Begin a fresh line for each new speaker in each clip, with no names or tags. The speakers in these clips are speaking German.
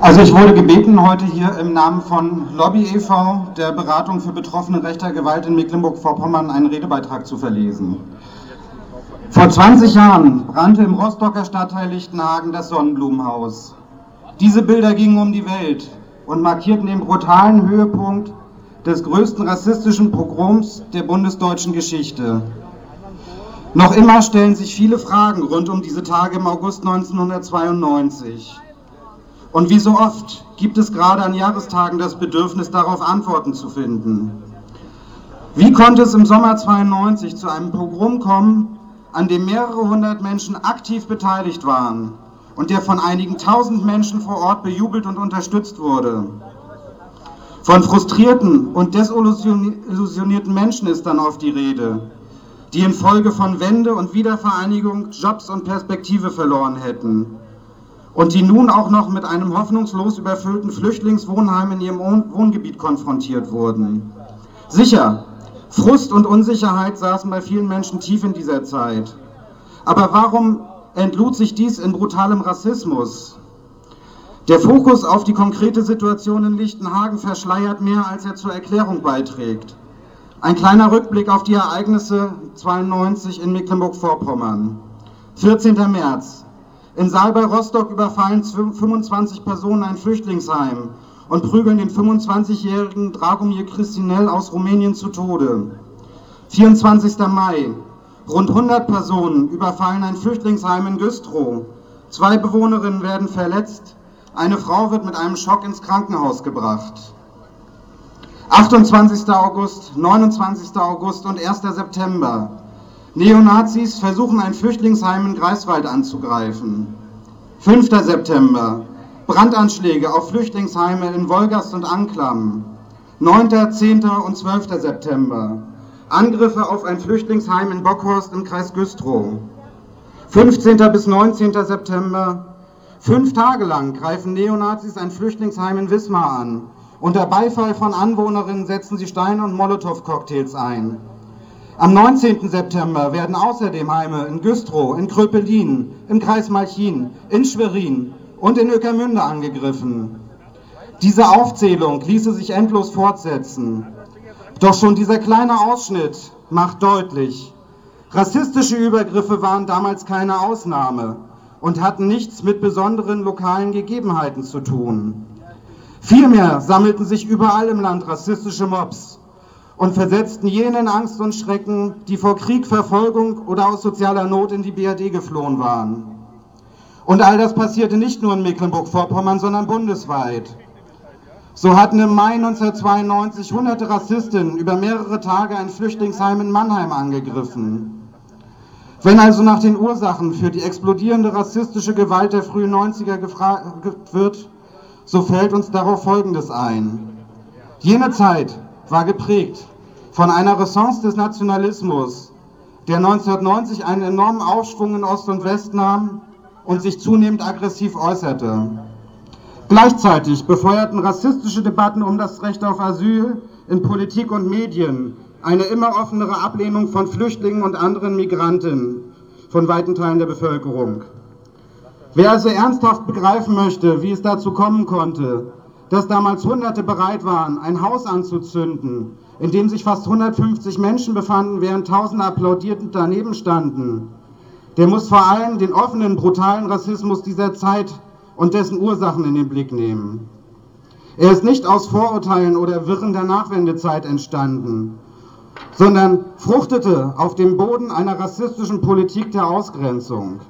Also ich wurde gebeten, heute hier im Namen von Lobby e.V., der Beratung für Betroffene rechter Gewalt in Mecklenburg-Vorpommern, einen Redebeitrag zu verlesen. Vor 20 Jahren brannte im Rostocker Stadtteil Lichtenhagen das Sonnenblumenhaus. Diese Bilder gingen um die Welt und markierten den brutalen Höhepunkt des größten rassistischen Pogroms der bundesdeutschen Geschichte. Noch immer stellen sich viele Fragen rund um diese Tage im August 1992. Und wie so oft gibt es gerade an Jahrestagen das Bedürfnis, darauf Antworten zu finden. Wie konnte es im Sommer 92 zu einem Pogrom kommen, an dem mehrere hundert Menschen aktiv beteiligt waren und der von einigen tausend Menschen vor Ort bejubelt und unterstützt wurde? Von frustrierten und desillusionierten Menschen ist dann oft die Rede, die infolge von Wende und Wiedervereinigung Jobs und Perspektive verloren hätten und die nun auch noch mit einem hoffnungslos überfüllten Flüchtlingswohnheim in ihrem Wohngebiet konfrontiert wurden. Sicher, Frust und Unsicherheit saßen bei vielen Menschen tief in dieser Zeit. Aber warum entlud sich dies in brutalem Rassismus? Der Fokus auf die konkrete Situation in Lichtenhagen verschleiert mehr, als er zur Erklärung beiträgt. Ein kleiner Rückblick auf die Ereignisse 92 in Mecklenburg-Vorpommern. 14. März. In Saal bei Rostock überfallen 25 Personen ein Flüchtlingsheim und prügeln den 25-jährigen Dragomir Christinel aus Rumänien zu Tode. 24. Mai. Rund 100 Personen überfallen ein Flüchtlingsheim in Güstrow. Zwei Bewohnerinnen werden verletzt. Eine Frau wird mit einem Schock ins Krankenhaus gebracht. 28. August, 29. August und 1. September. Neonazis versuchen ein Flüchtlingsheim in Greifswald anzugreifen. 5. September. Brandanschläge auf Flüchtlingsheime in Wolgast und Anklam. 9., 10. und 12. September. Angriffe auf ein Flüchtlingsheim in Bockhorst im Kreis Güstrow. 15. bis 19. September. Fünf Tage lang greifen Neonazis ein Flüchtlingsheim in Wismar an. Unter Beifall von Anwohnerinnen setzen sie Steine und Molotow-Cocktails ein. Am 19. September werden außerdem Heime in Güstrow, in Kröpelin, im Kreis Malchin, in Schwerin und in Öckermünde angegriffen. Diese Aufzählung ließe sich endlos fortsetzen. Doch schon dieser kleine Ausschnitt macht deutlich, rassistische Übergriffe waren damals keine Ausnahme und hatten nichts mit besonderen lokalen Gegebenheiten zu tun. Vielmehr sammelten sich überall im Land rassistische Mobs und versetzten jenen Angst und Schrecken, die vor Krieg, Verfolgung oder aus sozialer Not in die BRD geflohen waren. Und all das passierte nicht nur in Mecklenburg-Vorpommern, sondern bundesweit. So hatten im Mai 1992 hunderte Rassistinnen über mehrere Tage ein Flüchtlingsheim in Mannheim angegriffen. Wenn also nach den Ursachen für die explodierende rassistische Gewalt der frühen 90er gefragt wird, so fällt uns darauf Folgendes ein. Jene Zeit war geprägt von einer Renaissance des Nationalismus, der 1990 einen enormen Aufschwung in Ost und West nahm und sich zunehmend aggressiv äußerte. Gleichzeitig befeuerten rassistische Debatten um das Recht auf Asyl in Politik und Medien eine immer offenere Ablehnung von Flüchtlingen und anderen Migranten von weiten Teilen der Bevölkerung. Wer also ernsthaft begreifen möchte, wie es dazu kommen konnte, dass damals Hunderte bereit waren, ein Haus anzuzünden, in dem sich fast 150 Menschen befanden, während Tausende applaudierend daneben standen, der muss vor allem den offenen, brutalen Rassismus dieser Zeit und dessen Ursachen in den Blick nehmen. Er ist nicht aus Vorurteilen oder Wirren der Nachwendezeit entstanden, sondern fruchtete auf dem Boden einer rassistischen Politik der Ausgrenzung.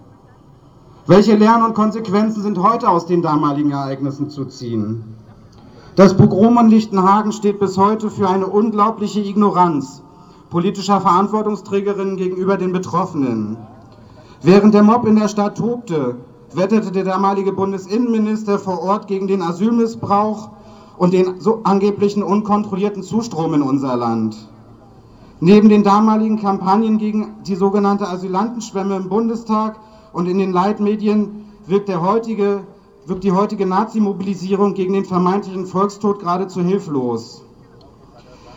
Welche Lehren und Konsequenzen sind heute aus den damaligen Ereignissen zu ziehen? Das Pogrom in Lichtenhagen steht bis heute für eine unglaubliche Ignoranz politischer Verantwortungsträgerinnen gegenüber den Betroffenen. Während der Mob in der Stadt tobte, wetterte der damalige Bundesinnenminister vor Ort gegen den Asylmissbrauch und den so angeblichen unkontrollierten Zustrom in unser Land. Neben den damaligen Kampagnen gegen die sogenannte Asylantenschwemme im Bundestag und in den Leitmedien wirkt, der heutige, wirkt die heutige Nazi-Mobilisierung gegen den vermeintlichen Volkstod geradezu hilflos.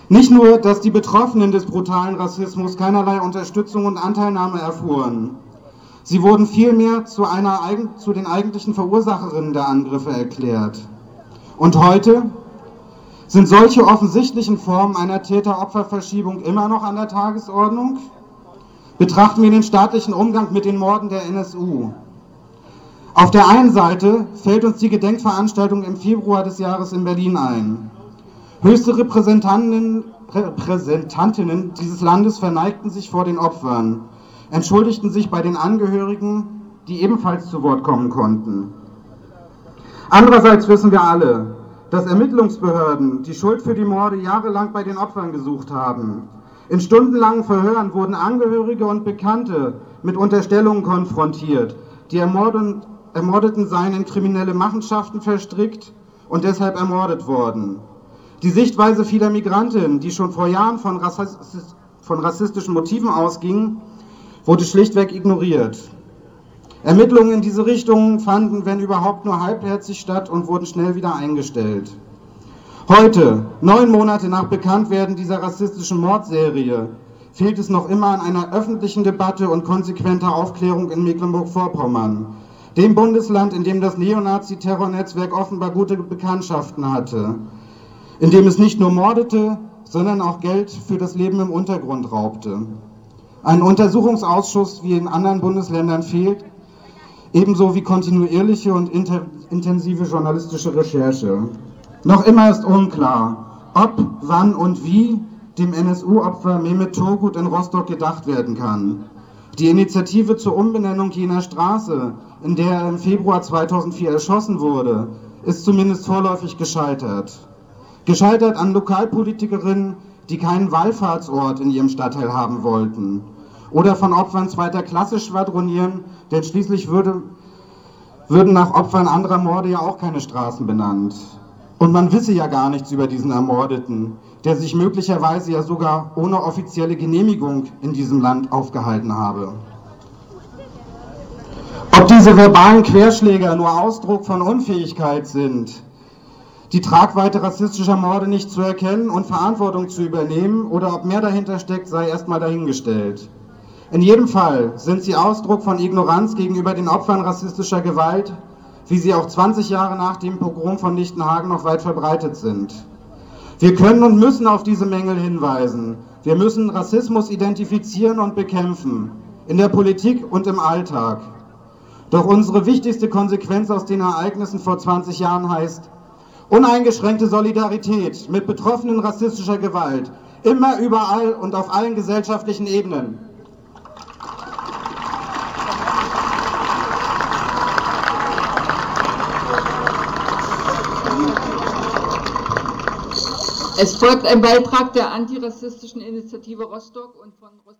Nicht nur, dass die Betroffenen des brutalen Rassismus keinerlei Unterstützung und Anteilnahme erfuhren, Sie wurden vielmehr zu, einer, zu den eigentlichen Verursacherinnen der Angriffe erklärt. Und heute sind solche offensichtlichen Formen einer Täter-Opfer-Verschiebung immer noch an der Tagesordnung? Betrachten wir den staatlichen Umgang mit den Morden der NSU. Auf der einen Seite fällt uns die Gedenkveranstaltung im Februar des Jahres in Berlin ein. Höchste Repräsentantinnen, Repräsentantinnen dieses Landes verneigten sich vor den Opfern entschuldigten sich bei den Angehörigen, die ebenfalls zu Wort kommen konnten. Andererseits wissen wir alle, dass Ermittlungsbehörden die Schuld für die Morde jahrelang bei den Opfern gesucht haben. In stundenlangen Verhören wurden Angehörige und Bekannte mit Unterstellungen konfrontiert. Die Ermordeten seien in kriminelle Machenschaften verstrickt und deshalb ermordet worden. Die Sichtweise vieler Migrantinnen, die schon vor Jahren von, rassistischen Motiven ausgingen, wurde schlichtweg ignoriert. Ermittlungen in diese Richtung fanden, wenn überhaupt, nur halbherzig statt und wurden schnell wieder eingestellt. Heute, neun Monate nach Bekanntwerden dieser rassistischen Mordserie, fehlt es noch immer an einer öffentlichen Debatte und konsequenter Aufklärung in Mecklenburg-Vorpommern, dem Bundesland, in dem das Neonazi-Terrornetzwerk offenbar gute Bekanntschaften hatte, in dem es nicht nur mordete, sondern auch Geld für das Leben im Untergrund raubte. Ein Untersuchungsausschuss wie in anderen Bundesländern fehlt, ebenso wie kontinuierliche und intensive journalistische Recherche. Noch immer ist unklar, ob, wann und wie dem NSU-Opfer Mehmet Turgut in Rostock gedacht werden kann. Die Initiative zur Umbenennung jener Straße, in der er im Februar 2004 erschossen wurde, ist zumindest vorläufig gescheitert. Gescheitert an Lokalpolitikerinnen, die keinen Wallfahrtsort in ihrem Stadtteil haben wollten oder von Opfern zweiter Klasse schwadronieren, denn schließlich würde, würden nach Opfern anderer Morde ja auch keine Straßen benannt. Und man wisse ja gar nichts über diesen Ermordeten, der sich möglicherweise ja sogar ohne offizielle Genehmigung in diesem Land aufgehalten habe. Ob diese verbalen Querschläger nur Ausdruck von Unfähigkeit sind, die Tragweite rassistischer Morde nicht zu erkennen und Verantwortung zu übernehmen oder ob mehr dahinter steckt, sei erstmal dahingestellt. In jedem Fall sind sie Ausdruck von Ignoranz gegenüber den Opfern rassistischer Gewalt, wie sie auch 20 Jahre nach dem Pogrom von Lichtenhagen noch weit verbreitet sind. Wir können und müssen auf diese Mängel hinweisen. Wir müssen Rassismus identifizieren und bekämpfen, in der Politik und im Alltag. Doch unsere wichtigste Konsequenz aus den Ereignissen vor 20 Jahren heißt uneingeschränkte Solidarität mit Betroffenen rassistischer Gewalt, immer überall und auf allen gesellschaftlichen Ebenen.
Es folgt ein Beitrag der antirassistischen Initiative Rostock und von Rostock.